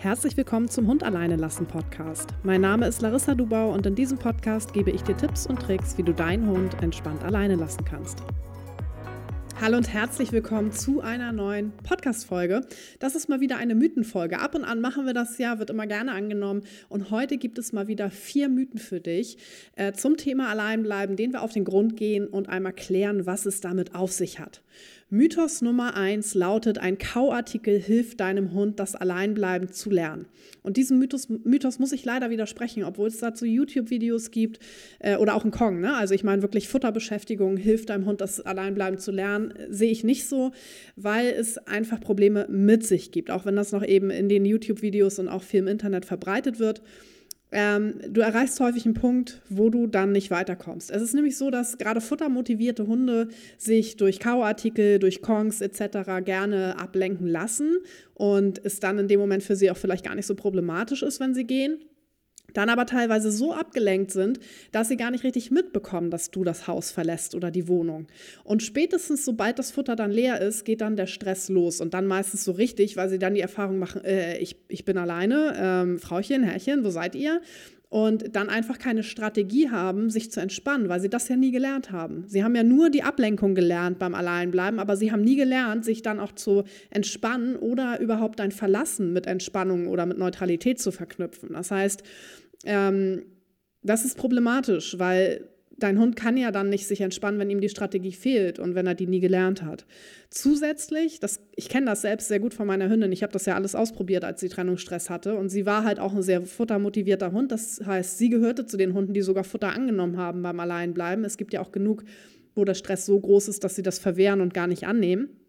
Herzlich willkommen zum Hund alleine lassen Podcast. Mein Name ist Larissa Dubau und in diesem Podcast gebe ich dir Tipps und Tricks, wie du deinen Hund entspannt alleine lassen kannst. Hallo und herzlich willkommen zu einer neuen Podcast-Folge. Das ist mal wieder eine Mythenfolge. Ab und an machen wir das ja, wird immer gerne angenommen. Und heute gibt es mal wieder vier Mythen für dich äh, zum Thema Alleinbleiben, denen wir auf den Grund gehen und einmal klären, was es damit auf sich hat. Mythos Nummer eins lautet, ein Kauartikel hilft deinem Hund, das Alleinbleiben zu lernen. Und diesem Mythos, Mythos muss ich leider widersprechen, obwohl es dazu YouTube-Videos gibt äh, oder auch ein Kong. Ne? Also ich meine wirklich Futterbeschäftigung hilft deinem Hund, das Alleinbleiben zu lernen, sehe ich nicht so, weil es einfach Probleme mit sich gibt, auch wenn das noch eben in den YouTube-Videos und auch viel im Internet verbreitet wird ähm, du erreichst häufig einen Punkt, wo du dann nicht weiterkommst. Es ist nämlich so, dass gerade futtermotivierte Hunde sich durch Kauartikel, durch Kongs etc. gerne ablenken lassen und es dann in dem Moment für sie auch vielleicht gar nicht so problematisch ist, wenn sie gehen dann aber teilweise so abgelenkt sind, dass sie gar nicht richtig mitbekommen, dass du das Haus verlässt oder die Wohnung. Und spätestens, sobald das Futter dann leer ist, geht dann der Stress los und dann meistens so richtig, weil sie dann die Erfahrung machen, äh, ich, ich bin alleine, ähm, Frauchen, Herrchen, wo seid ihr? Und dann einfach keine Strategie haben, sich zu entspannen, weil sie das ja nie gelernt haben. Sie haben ja nur die Ablenkung gelernt beim Alleinbleiben, aber sie haben nie gelernt, sich dann auch zu entspannen oder überhaupt ein Verlassen mit Entspannung oder mit Neutralität zu verknüpfen. Das heißt, ähm, das ist problematisch, weil dein Hund kann ja dann nicht sich entspannen, wenn ihm die Strategie fehlt und wenn er die nie gelernt hat. Zusätzlich, das, ich kenne das selbst sehr gut von meiner Hündin, ich habe das ja alles ausprobiert, als sie Trennungsstress hatte und sie war halt auch ein sehr futtermotivierter Hund. Das heißt, sie gehörte zu den Hunden, die sogar Futter angenommen haben beim Alleinbleiben. Es gibt ja auch genug, wo der Stress so groß ist, dass sie das verwehren und gar nicht annehmen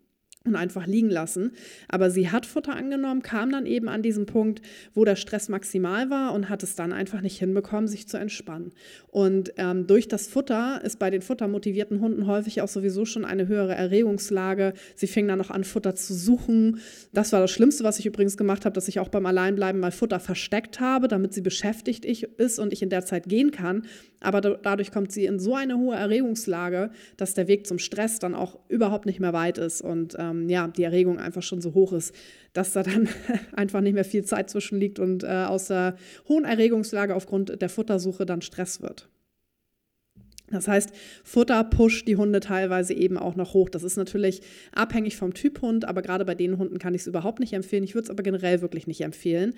und einfach liegen lassen. Aber sie hat Futter angenommen, kam dann eben an diesen Punkt, wo der Stress maximal war und hat es dann einfach nicht hinbekommen, sich zu entspannen. Und ähm, durch das Futter ist bei den futtermotivierten Hunden häufig auch sowieso schon eine höhere Erregungslage. Sie fing dann noch an, Futter zu suchen. Das war das Schlimmste, was ich übrigens gemacht habe, dass ich auch beim Alleinbleiben mal Futter versteckt habe, damit sie beschäftigt ist und ich in der Zeit gehen kann. Aber dadurch kommt sie in so eine hohe Erregungslage, dass der Weg zum Stress dann auch überhaupt nicht mehr weit ist und ähm, ja, die Erregung einfach schon so hoch ist, dass da dann einfach nicht mehr viel Zeit zwischen liegt und äh, aus der hohen Erregungslage aufgrund der Futtersuche dann Stress wird. Das heißt, Futter pusht die Hunde teilweise eben auch noch hoch. Das ist natürlich abhängig vom Typ Hund, aber gerade bei den Hunden kann ich es überhaupt nicht empfehlen. Ich würde es aber generell wirklich nicht empfehlen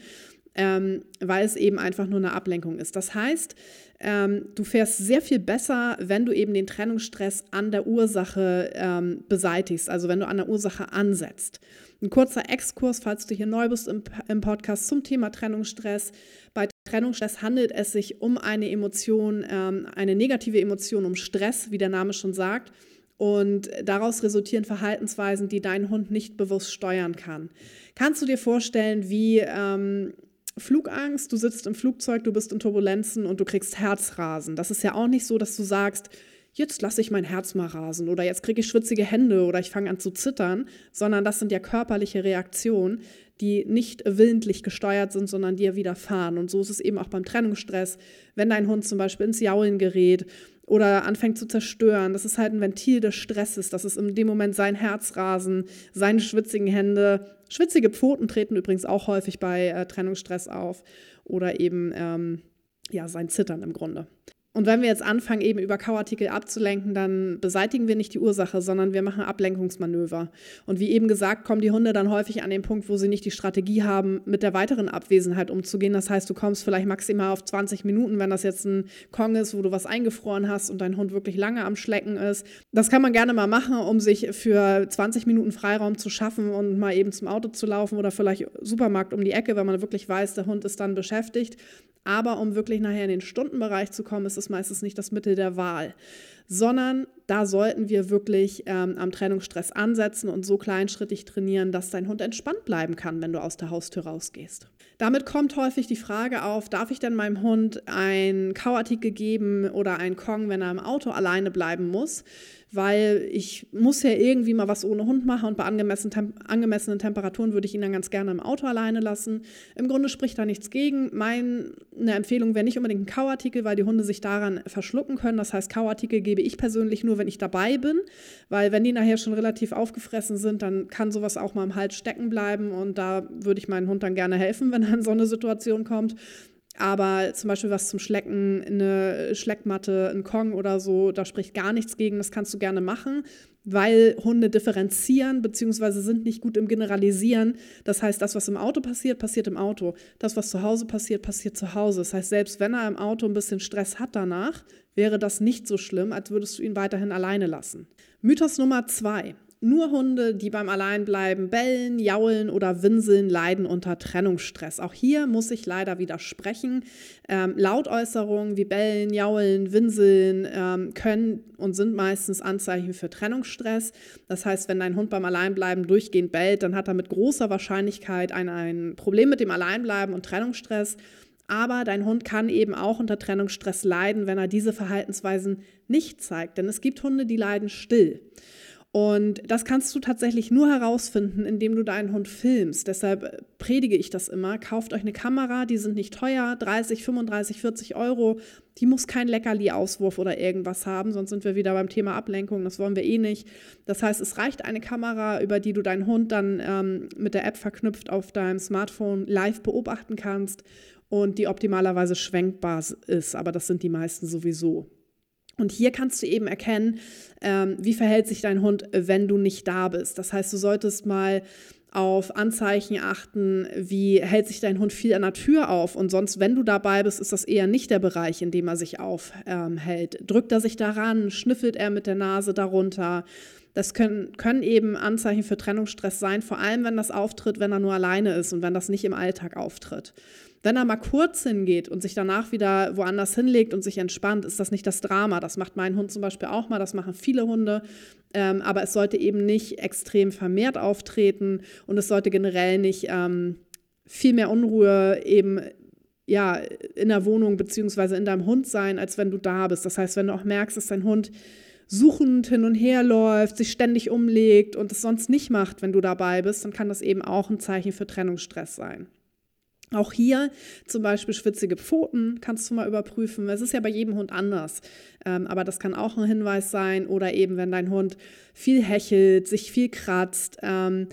ähm, weil es eben einfach nur eine Ablenkung ist. Das heißt, ähm, du fährst sehr viel besser, wenn du eben den Trennungsstress an der Ursache ähm, beseitigst, also wenn du an der Ursache ansetzt. Ein kurzer Exkurs, falls du hier neu bist im, im Podcast zum Thema Trennungsstress. Bei Trennungsstress handelt es sich um eine Emotion, ähm, eine negative Emotion, um Stress, wie der Name schon sagt. Und daraus resultieren Verhaltensweisen, die dein Hund nicht bewusst steuern kann. Kannst du dir vorstellen, wie ähm, Flugangst, du sitzt im Flugzeug, du bist in Turbulenzen und du kriegst Herzrasen. Das ist ja auch nicht so, dass du sagst, jetzt lasse ich mein Herz mal rasen oder jetzt kriege ich schwitzige Hände oder ich fange an zu zittern, sondern das sind ja körperliche Reaktionen, die nicht willentlich gesteuert sind, sondern dir widerfahren. Und so ist es eben auch beim Trennungsstress, wenn dein Hund zum Beispiel ins Jaulen gerät oder anfängt zu zerstören. Das ist halt ein Ventil des Stresses. Das ist in dem Moment sein Herzrasen, seine schwitzigen Hände. Schwitzige Pfoten treten übrigens auch häufig bei äh, Trennungsstress auf oder eben ähm, ja, sein Zittern im Grunde. Und wenn wir jetzt anfangen, eben über Kauartikel abzulenken, dann beseitigen wir nicht die Ursache, sondern wir machen Ablenkungsmanöver. Und wie eben gesagt, kommen die Hunde dann häufig an den Punkt, wo sie nicht die Strategie haben, mit der weiteren Abwesenheit umzugehen. Das heißt, du kommst vielleicht maximal auf 20 Minuten, wenn das jetzt ein Kong ist, wo du was eingefroren hast und dein Hund wirklich lange am Schlecken ist. Das kann man gerne mal machen, um sich für 20 Minuten Freiraum zu schaffen und mal eben zum Auto zu laufen oder vielleicht Supermarkt um die Ecke, wenn man wirklich weiß, der Hund ist dann beschäftigt. Aber um wirklich nachher in den Stundenbereich zu kommen, ist es meistens nicht das Mittel der Wahl, sondern da sollten wir wirklich ähm, am Trennungsstress ansetzen und so kleinschrittig trainieren, dass dein Hund entspannt bleiben kann, wenn du aus der Haustür rausgehst. Damit kommt häufig die Frage auf, darf ich denn meinem Hund ein Kauartikel geben oder ein Kong, wenn er im Auto alleine bleiben muss? weil ich muss ja irgendwie mal was ohne Hund machen und bei angemessenen, angemessenen Temperaturen würde ich ihn dann ganz gerne im Auto alleine lassen. Im Grunde spricht da nichts gegen. Meine Empfehlung wäre nicht unbedingt ein Kauartikel, weil die Hunde sich daran verschlucken können. Das heißt, Kauartikel geben gebe ich persönlich nur, wenn ich dabei bin, weil wenn die nachher schon relativ aufgefressen sind, dann kann sowas auch mal im Hals stecken bleiben und da würde ich meinen Hund dann gerne helfen, wenn dann so eine Situation kommt. Aber zum Beispiel was zum Schlecken, eine Schleckmatte, ein Kong oder so, da spricht gar nichts gegen, das kannst du gerne machen, weil Hunde differenzieren bzw. sind nicht gut im Generalisieren. Das heißt, das, was im Auto passiert, passiert im Auto. Das, was zu Hause passiert, passiert zu Hause. Das heißt, selbst wenn er im Auto ein bisschen Stress hat danach, wäre das nicht so schlimm, als würdest du ihn weiterhin alleine lassen. Mythos Nummer zwei. Nur Hunde, die beim Alleinbleiben bellen, jaulen oder winseln, leiden unter Trennungsstress. Auch hier muss ich leider widersprechen. Ähm, Lautäußerungen wie bellen, jaulen, winseln ähm, können und sind meistens Anzeichen für Trennungsstress. Das heißt, wenn dein Hund beim Alleinbleiben durchgehend bellt, dann hat er mit großer Wahrscheinlichkeit ein, ein Problem mit dem Alleinbleiben und Trennungsstress. Aber dein Hund kann eben auch unter Trennungsstress leiden, wenn er diese Verhaltensweisen nicht zeigt. Denn es gibt Hunde, die leiden still. Und das kannst du tatsächlich nur herausfinden, indem du deinen Hund filmst. Deshalb predige ich das immer. Kauft euch eine Kamera, die sind nicht teuer, 30, 35, 40 Euro. Die muss kein Leckerli-Auswurf oder irgendwas haben, sonst sind wir wieder beim Thema Ablenkung. Das wollen wir eh nicht. Das heißt, es reicht eine Kamera, über die du deinen Hund dann ähm, mit der App verknüpft auf deinem Smartphone live beobachten kannst und die optimalerweise schwenkbar ist. Aber das sind die meisten sowieso. Und hier kannst du eben erkennen, ähm, wie verhält sich dein Hund, wenn du nicht da bist. Das heißt, du solltest mal auf Anzeichen achten, wie hält sich dein Hund viel an der Tür auf und sonst, wenn du dabei bist, ist das eher nicht der Bereich, in dem er sich aufhält. Ähm, Drückt er sich daran, schnüffelt er mit der Nase darunter. Das können, können eben Anzeichen für Trennungsstress sein, vor allem wenn das auftritt, wenn er nur alleine ist und wenn das nicht im Alltag auftritt. Wenn er mal kurz hingeht und sich danach wieder woanders hinlegt und sich entspannt, ist das nicht das Drama. Das macht mein Hund zum Beispiel auch mal, das machen viele Hunde. Ähm, aber es sollte eben nicht extrem vermehrt auftreten und es sollte generell nicht ähm, viel mehr Unruhe eben ja, in der Wohnung beziehungsweise in deinem Hund sein, als wenn du da bist. Das heißt, wenn du auch merkst, dass dein Hund suchend hin und her läuft, sich ständig umlegt und es sonst nicht macht, wenn du dabei bist, dann kann das eben auch ein Zeichen für Trennungsstress sein. Auch hier zum Beispiel schwitzige Pfoten kannst du mal überprüfen. Es ist ja bei jedem Hund anders, ähm, aber das kann auch ein Hinweis sein. Oder eben, wenn dein Hund viel hechelt, sich viel kratzt. Ähm,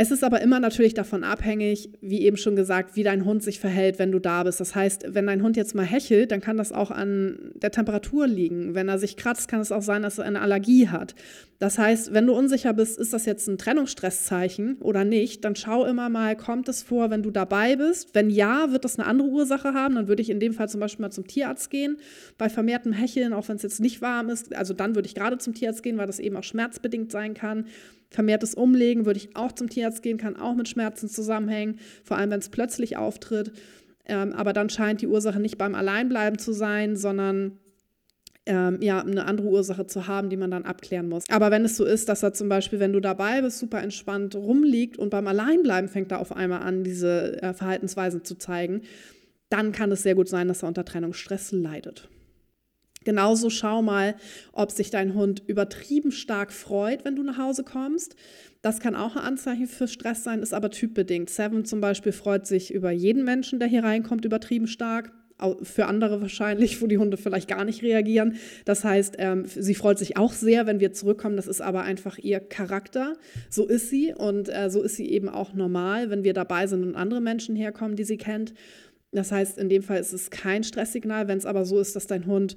es ist aber immer natürlich davon abhängig, wie eben schon gesagt, wie dein Hund sich verhält, wenn du da bist. Das heißt, wenn dein Hund jetzt mal hechelt, dann kann das auch an der Temperatur liegen. Wenn er sich kratzt, kann es auch sein, dass er eine Allergie hat. Das heißt, wenn du unsicher bist, ist das jetzt ein Trennungsstresszeichen oder nicht, dann schau immer mal, kommt es vor, wenn du dabei bist? Wenn ja, wird das eine andere Ursache haben. Dann würde ich in dem Fall zum Beispiel mal zum Tierarzt gehen. Bei vermehrtem Hecheln, auch wenn es jetzt nicht warm ist, also dann würde ich gerade zum Tierarzt gehen, weil das eben auch schmerzbedingt sein kann. Vermehrtes Umlegen würde ich auch zum Tierarzt gehen, kann auch mit Schmerzen zusammenhängen, vor allem wenn es plötzlich auftritt. Ähm, aber dann scheint die Ursache nicht beim Alleinbleiben zu sein, sondern ähm, ja, eine andere Ursache zu haben, die man dann abklären muss. Aber wenn es so ist, dass er zum Beispiel, wenn du dabei bist, super entspannt rumliegt und beim Alleinbleiben fängt er auf einmal an, diese äh, Verhaltensweisen zu zeigen, dann kann es sehr gut sein, dass er unter Trennungsstress leidet. Genauso schau mal, ob sich dein Hund übertrieben stark freut, wenn du nach Hause kommst. Das kann auch ein Anzeichen für Stress sein, ist aber typbedingt. Seven zum Beispiel freut sich über jeden Menschen, der hier reinkommt, übertrieben stark. Für andere wahrscheinlich, wo die Hunde vielleicht gar nicht reagieren. Das heißt, ähm, sie freut sich auch sehr, wenn wir zurückkommen. Das ist aber einfach ihr Charakter. So ist sie und äh, so ist sie eben auch normal, wenn wir dabei sind und andere Menschen herkommen, die sie kennt. Das heißt, in dem Fall ist es kein Stresssignal. Wenn es aber so ist, dass dein Hund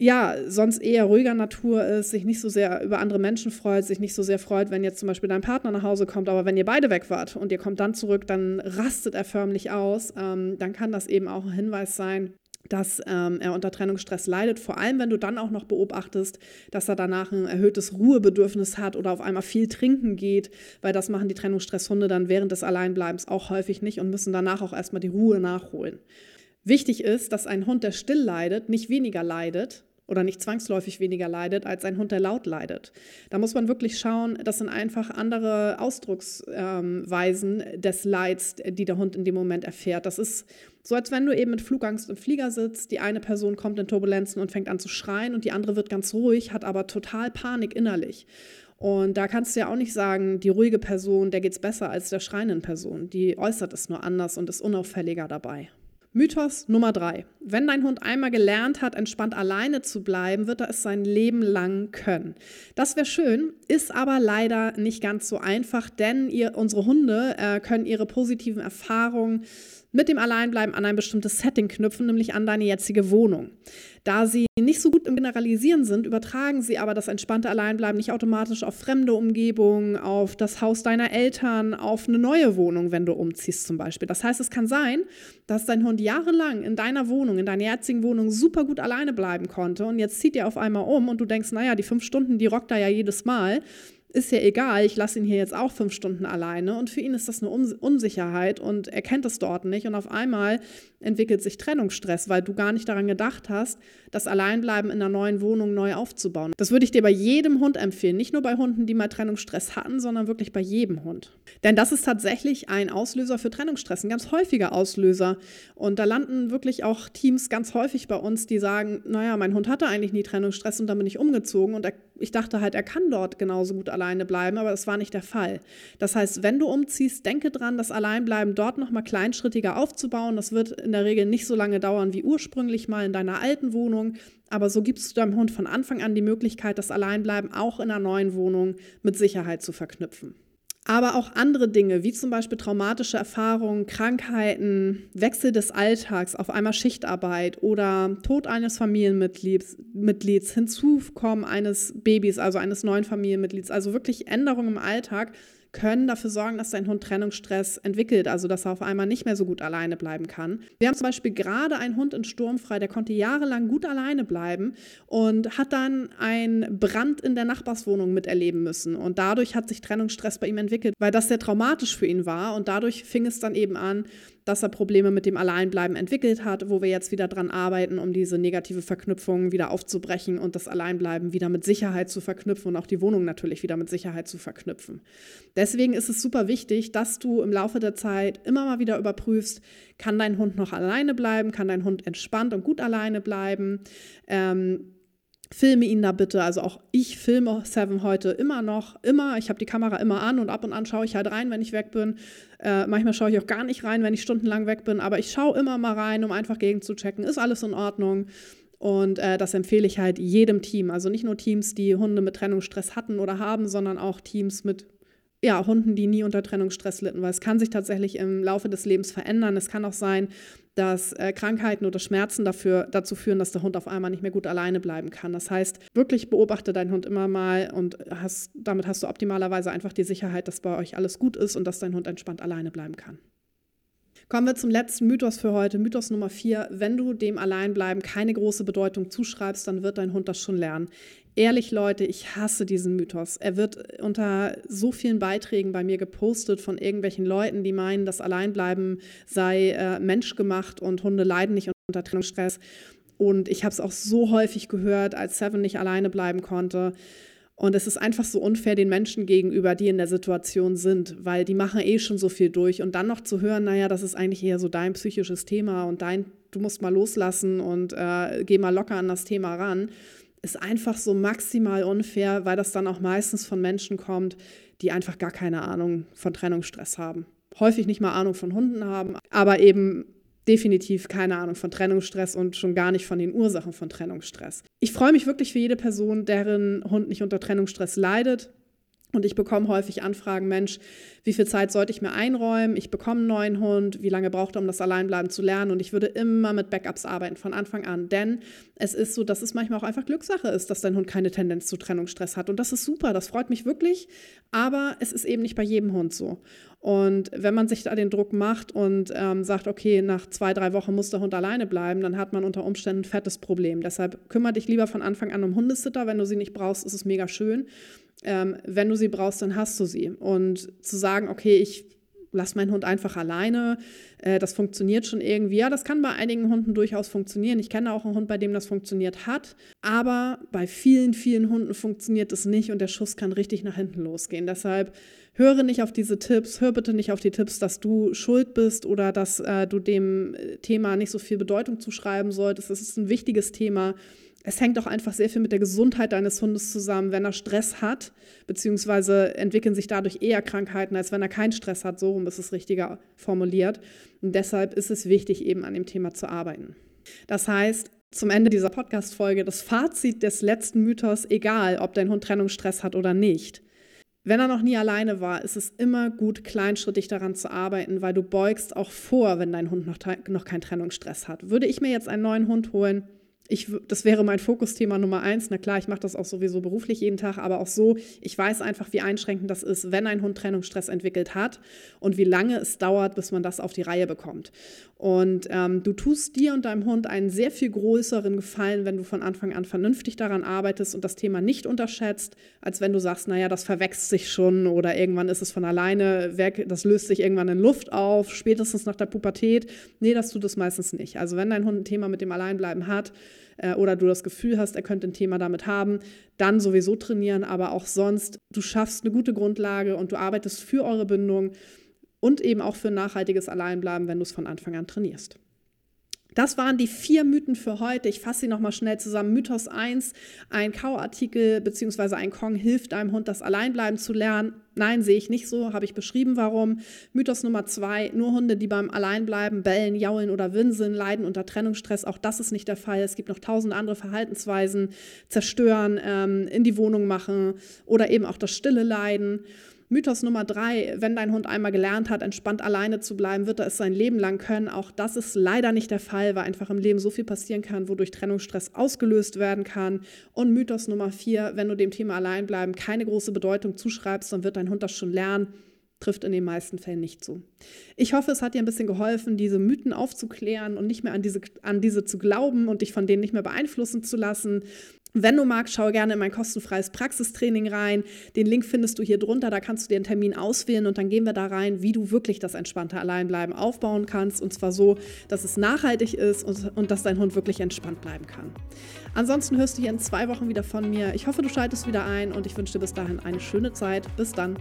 ja, sonst eher ruhiger Natur ist, sich nicht so sehr über andere Menschen freut, sich nicht so sehr freut, wenn jetzt zum Beispiel dein Partner nach Hause kommt, aber wenn ihr beide weg wart und ihr kommt dann zurück, dann rastet er förmlich aus, ähm, dann kann das eben auch ein Hinweis sein, dass ähm, er unter Trennungsstress leidet, vor allem wenn du dann auch noch beobachtest, dass er danach ein erhöhtes Ruhebedürfnis hat oder auf einmal viel trinken geht, weil das machen die Trennungsstresshunde dann während des Alleinbleibens auch häufig nicht und müssen danach auch erstmal die Ruhe nachholen. Wichtig ist, dass ein Hund, der still leidet, nicht weniger leidet, oder nicht zwangsläufig weniger leidet als ein Hund, der laut leidet. Da muss man wirklich schauen, das sind einfach andere Ausdrucksweisen ähm, des Leids, die der Hund in dem Moment erfährt. Das ist so, als wenn du eben mit Flugangst im Flieger sitzt, die eine Person kommt in Turbulenzen und fängt an zu schreien und die andere wird ganz ruhig, hat aber total Panik innerlich. Und da kannst du ja auch nicht sagen, die ruhige Person, der geht es besser als der schreienden Person. Die äußert es nur anders und ist unauffälliger dabei. Mythos Nummer drei. Wenn dein Hund einmal gelernt hat, entspannt alleine zu bleiben, wird er es sein Leben lang können. Das wäre schön, ist aber leider nicht ganz so einfach, denn ihr, unsere Hunde äh, können ihre positiven Erfahrungen mit dem Alleinbleiben an ein bestimmtes Setting knüpfen, nämlich an deine jetzige Wohnung. Da sie nicht so gut im Generalisieren sind, übertragen sie aber das entspannte Alleinbleiben nicht automatisch auf fremde Umgebungen, auf das Haus deiner Eltern, auf eine neue Wohnung, wenn du umziehst zum Beispiel. Das heißt, es kann sein, dass dein Hund jahrelang in deiner Wohnung, in deiner jetzigen Wohnung super gut alleine bleiben konnte und jetzt zieht er auf einmal um und du denkst, naja, die fünf Stunden, die rockt er ja jedes Mal ist ja egal, ich lasse ihn hier jetzt auch fünf Stunden alleine und für ihn ist das eine Unsicherheit und er kennt es dort nicht und auf einmal entwickelt sich Trennungsstress, weil du gar nicht daran gedacht hast, das Alleinbleiben in einer neuen Wohnung neu aufzubauen. Das würde ich dir bei jedem Hund empfehlen, nicht nur bei Hunden, die mal Trennungsstress hatten, sondern wirklich bei jedem Hund. Denn das ist tatsächlich ein Auslöser für Trennungsstress, ein ganz häufiger Auslöser. Und da landen wirklich auch Teams ganz häufig bei uns, die sagen, naja, mein Hund hatte eigentlich nie Trennungsstress und dann bin ich umgezogen und ich dachte halt, er kann dort genauso gut alleine bleiben, aber das war nicht der Fall. Das heißt, wenn du umziehst, denke dran, das Alleinbleiben dort nochmal kleinschrittiger aufzubauen. Das wird in der Regel nicht so lange dauern wie ursprünglich mal in deiner alten Wohnung. Aber so gibst du deinem Hund von Anfang an die Möglichkeit, das Alleinbleiben auch in einer neuen Wohnung mit Sicherheit zu verknüpfen. Aber auch andere Dinge, wie zum Beispiel traumatische Erfahrungen, Krankheiten, Wechsel des Alltags, auf einmal Schichtarbeit oder Tod eines Familienmitglieds, Mitglieds, Hinzukommen eines Babys, also eines neuen Familienmitglieds, also wirklich Änderungen im Alltag, können dafür sorgen, dass dein Hund Trennungsstress entwickelt, also dass er auf einmal nicht mehr so gut alleine bleiben kann. Wir haben zum Beispiel gerade einen Hund in Sturmfrei, der konnte jahrelang gut alleine bleiben und hat dann einen Brand in der Nachbarswohnung miterleben müssen. Und dadurch hat sich Trennungsstress bei ihm entwickelt, weil das sehr traumatisch für ihn war. Und dadurch fing es dann eben an, dass er Probleme mit dem Alleinbleiben entwickelt hat, wo wir jetzt wieder dran arbeiten, um diese negative Verknüpfung wieder aufzubrechen und das Alleinbleiben wieder mit Sicherheit zu verknüpfen und auch die Wohnung natürlich wieder mit Sicherheit zu verknüpfen. Deswegen ist es super wichtig, dass du im Laufe der Zeit immer mal wieder überprüfst, kann dein Hund noch alleine bleiben, kann dein Hund entspannt und gut alleine bleiben. Ähm, filme ihn da bitte. Also auch ich filme Seven heute immer noch, immer. Ich habe die Kamera immer an und ab und an schaue ich halt rein, wenn ich weg bin. Äh, manchmal schaue ich auch gar nicht rein, wenn ich stundenlang weg bin, aber ich schaue immer mal rein, um einfach gegen zu checken, ist alles in Ordnung. Und äh, das empfehle ich halt jedem Team. Also nicht nur Teams, die Hunde mit Trennungsstress hatten oder haben, sondern auch Teams mit ja, Hunden, die nie unter Trennungsstress litten, weil es kann sich tatsächlich im Laufe des Lebens verändern. Es kann auch sein, dass äh, Krankheiten oder Schmerzen dafür, dazu führen, dass der Hund auf einmal nicht mehr gut alleine bleiben kann. Das heißt, wirklich beobachte deinen Hund immer mal und hast, damit hast du optimalerweise einfach die Sicherheit, dass bei euch alles gut ist und dass dein Hund entspannt alleine bleiben kann. Kommen wir zum letzten Mythos für heute. Mythos Nummer vier. Wenn du dem Alleinbleiben keine große Bedeutung zuschreibst, dann wird dein Hund das schon lernen. Ehrlich, Leute, ich hasse diesen Mythos. Er wird unter so vielen Beiträgen bei mir gepostet von irgendwelchen Leuten, die meinen, das Alleinbleiben sei äh, menschgemacht und Hunde leiden nicht unter Trennungsstress. Und ich habe es auch so häufig gehört, als Seven nicht alleine bleiben konnte. Und es ist einfach so unfair den Menschen gegenüber, die in der Situation sind, weil die machen eh schon so viel durch. Und dann noch zu hören, naja, das ist eigentlich eher so dein psychisches Thema und dein, du musst mal loslassen und äh, geh mal locker an das Thema ran, ist einfach so maximal unfair, weil das dann auch meistens von Menschen kommt, die einfach gar keine Ahnung von Trennungsstress haben. Häufig nicht mal Ahnung von Hunden haben, aber eben definitiv keine Ahnung von Trennungsstress und schon gar nicht von den Ursachen von Trennungsstress. Ich freue mich wirklich für jede Person, deren Hund nicht unter Trennungsstress leidet. Und ich bekomme häufig Anfragen, Mensch, wie viel Zeit sollte ich mir einräumen? Ich bekomme einen neuen Hund, wie lange braucht er, um das Alleinbleiben zu lernen? Und ich würde immer mit Backups arbeiten von Anfang an, denn es ist so, dass es manchmal auch einfach Glückssache ist, dass dein Hund keine Tendenz zu Trennungsstress hat. Und das ist super, das freut mich wirklich, aber es ist eben nicht bei jedem Hund so. Und wenn man sich da den Druck macht und ähm, sagt, okay, nach zwei, drei Wochen muss der Hund alleine bleiben, dann hat man unter Umständen ein fettes Problem. Deshalb kümmere dich lieber von Anfang an um Hundesitter. Wenn du sie nicht brauchst, ist es mega schön. Ähm, wenn du sie brauchst, dann hast du sie. Und zu sagen, okay, ich lass meinen Hund einfach alleine, äh, das funktioniert schon irgendwie. Ja, das kann bei einigen Hunden durchaus funktionieren. Ich kenne auch einen Hund, bei dem das funktioniert hat. Aber bei vielen, vielen Hunden funktioniert es nicht und der Schuss kann richtig nach hinten losgehen. Deshalb höre nicht auf diese Tipps, hör bitte nicht auf die Tipps, dass du schuld bist oder dass äh, du dem Thema nicht so viel Bedeutung zuschreiben solltest. Es ist ein wichtiges Thema es hängt auch einfach sehr viel mit der Gesundheit deines Hundes zusammen. Wenn er Stress hat, beziehungsweise entwickeln sich dadurch eher Krankheiten, als wenn er keinen Stress hat. So rum ist es richtiger formuliert. Und deshalb ist es wichtig, eben an dem Thema zu arbeiten. Das heißt, zum Ende dieser Podcast-Folge das Fazit des letzten Mythos, egal ob dein Hund Trennungsstress hat oder nicht. Wenn er noch nie alleine war, ist es immer gut, kleinschrittig daran zu arbeiten, weil du beugst auch vor, wenn dein Hund noch, noch keinen Trennungsstress hat. Würde ich mir jetzt einen neuen Hund holen, ich, das wäre mein Fokusthema Nummer eins. Na klar, ich mache das auch sowieso beruflich jeden Tag, aber auch so, ich weiß einfach, wie einschränkend das ist, wenn ein Hund Trennungsstress entwickelt hat und wie lange es dauert, bis man das auf die Reihe bekommt. Und ähm, du tust dir und deinem Hund einen sehr viel größeren Gefallen, wenn du von Anfang an vernünftig daran arbeitest und das Thema nicht unterschätzt, als wenn du sagst, naja, das verwächst sich schon oder irgendwann ist es von alleine weg, das löst sich irgendwann in Luft auf, spätestens nach der Pubertät. Nee, das tut es meistens nicht. Also wenn dein Hund ein Thema mit dem Alleinbleiben hat, äh, oder du das Gefühl hast, er könnte ein Thema damit haben, dann sowieso trainieren, aber auch sonst, du schaffst eine gute Grundlage und du arbeitest für eure Bindung und eben auch für nachhaltiges Alleinbleiben, wenn du es von Anfang an trainierst. Das waren die vier Mythen für heute. Ich fasse sie nochmal schnell zusammen. Mythos 1, ein Kauartikel bzw. ein Kong hilft einem Hund, das Alleinbleiben zu lernen. Nein, sehe ich nicht so, habe ich beschrieben, warum. Mythos Nummer 2, nur Hunde, die beim Alleinbleiben bellen, jaulen oder winseln, leiden unter Trennungsstress. Auch das ist nicht der Fall. Es gibt noch tausend andere Verhaltensweisen, zerstören, ähm, in die Wohnung machen oder eben auch das stille Leiden. Mythos Nummer drei, wenn dein Hund einmal gelernt hat, entspannt alleine zu bleiben, wird er es sein Leben lang können. Auch das ist leider nicht der Fall, weil einfach im Leben so viel passieren kann, wodurch Trennungsstress ausgelöst werden kann. Und Mythos Nummer vier, wenn du dem Thema Alleinbleiben keine große Bedeutung zuschreibst, dann wird dein Hund das schon lernen trifft in den meisten Fällen nicht zu. Ich hoffe, es hat dir ein bisschen geholfen, diese Mythen aufzuklären und nicht mehr an diese, an diese zu glauben und dich von denen nicht mehr beeinflussen zu lassen. Wenn du magst, schau gerne in mein kostenfreies Praxistraining rein. Den Link findest du hier drunter. Da kannst du dir einen Termin auswählen und dann gehen wir da rein, wie du wirklich das entspannte Alleinbleiben aufbauen kannst. Und zwar so, dass es nachhaltig ist und, und dass dein Hund wirklich entspannt bleiben kann. Ansonsten hörst du hier in zwei Wochen wieder von mir. Ich hoffe, du schaltest wieder ein und ich wünsche dir bis dahin eine schöne Zeit. Bis dann.